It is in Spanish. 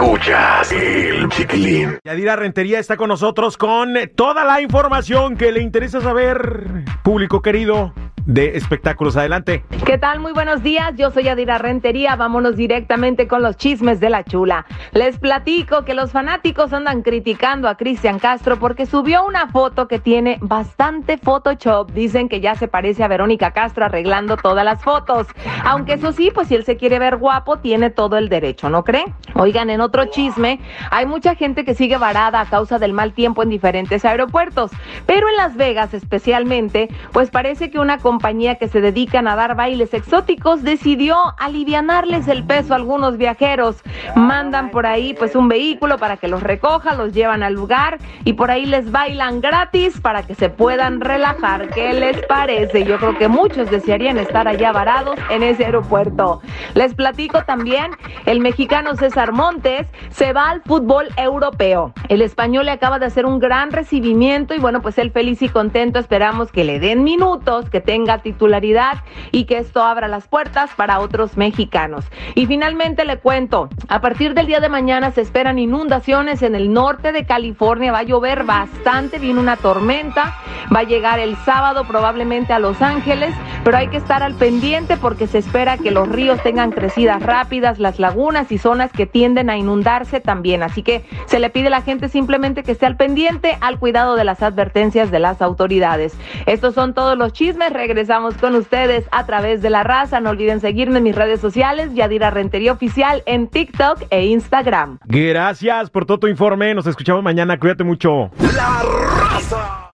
Escuchas el chiquilín. Yadira Rentería está con nosotros con toda la información que le interesa saber, público querido de espectáculos. Adelante. ¿Qué tal? Muy buenos días. Yo soy Adira Rentería. Vámonos directamente con los chismes de la chula. Les platico que los fanáticos andan criticando a Cristian Castro porque subió una foto que tiene bastante Photoshop. Dicen que ya se parece a Verónica Castro arreglando todas las fotos. Aunque eso sí, pues si él se quiere ver guapo, tiene todo el derecho, ¿no creen? Oigan, en otro chisme, hay mucha gente que sigue varada a causa del mal tiempo en diferentes aeropuertos. Pero en Las Vegas especialmente, pues parece que una compañía que se dedican a dar bailes exóticos decidió alivianarles el peso a algunos viajeros. Mandan por ahí pues un vehículo para que los recoja, los llevan al lugar y por ahí les bailan gratis para que se puedan relajar. ¿Qué les parece? Yo creo que muchos desearían estar allá varados en ese aeropuerto. Les platico también, el mexicano César Montes se va al fútbol europeo. El español le acaba de hacer un gran recibimiento y bueno, pues él feliz y contento. Esperamos que le den minutos, que tenga titularidad y que esto abra las puertas para otros mexicanos. Y finalmente le cuento, a partir del día de mañana se esperan inundaciones en el norte de California, va a llover bastante, viene una tormenta, va a llegar el sábado probablemente a Los Ángeles, pero hay que estar al pendiente porque se espera que los ríos tengan crecidas rápidas, las lagunas y zonas que tienden a inundarse también. Así que se le pide a la gente simplemente que esté al pendiente, al cuidado de las advertencias de las autoridades. Estos son todos los chismes regresamos con ustedes a través de la raza. No olviden seguirme en mis redes sociales, Yadira Rentería Oficial en TikTok e Instagram. Gracias por todo tu informe. Nos escuchamos mañana. Cuídate mucho. La raza.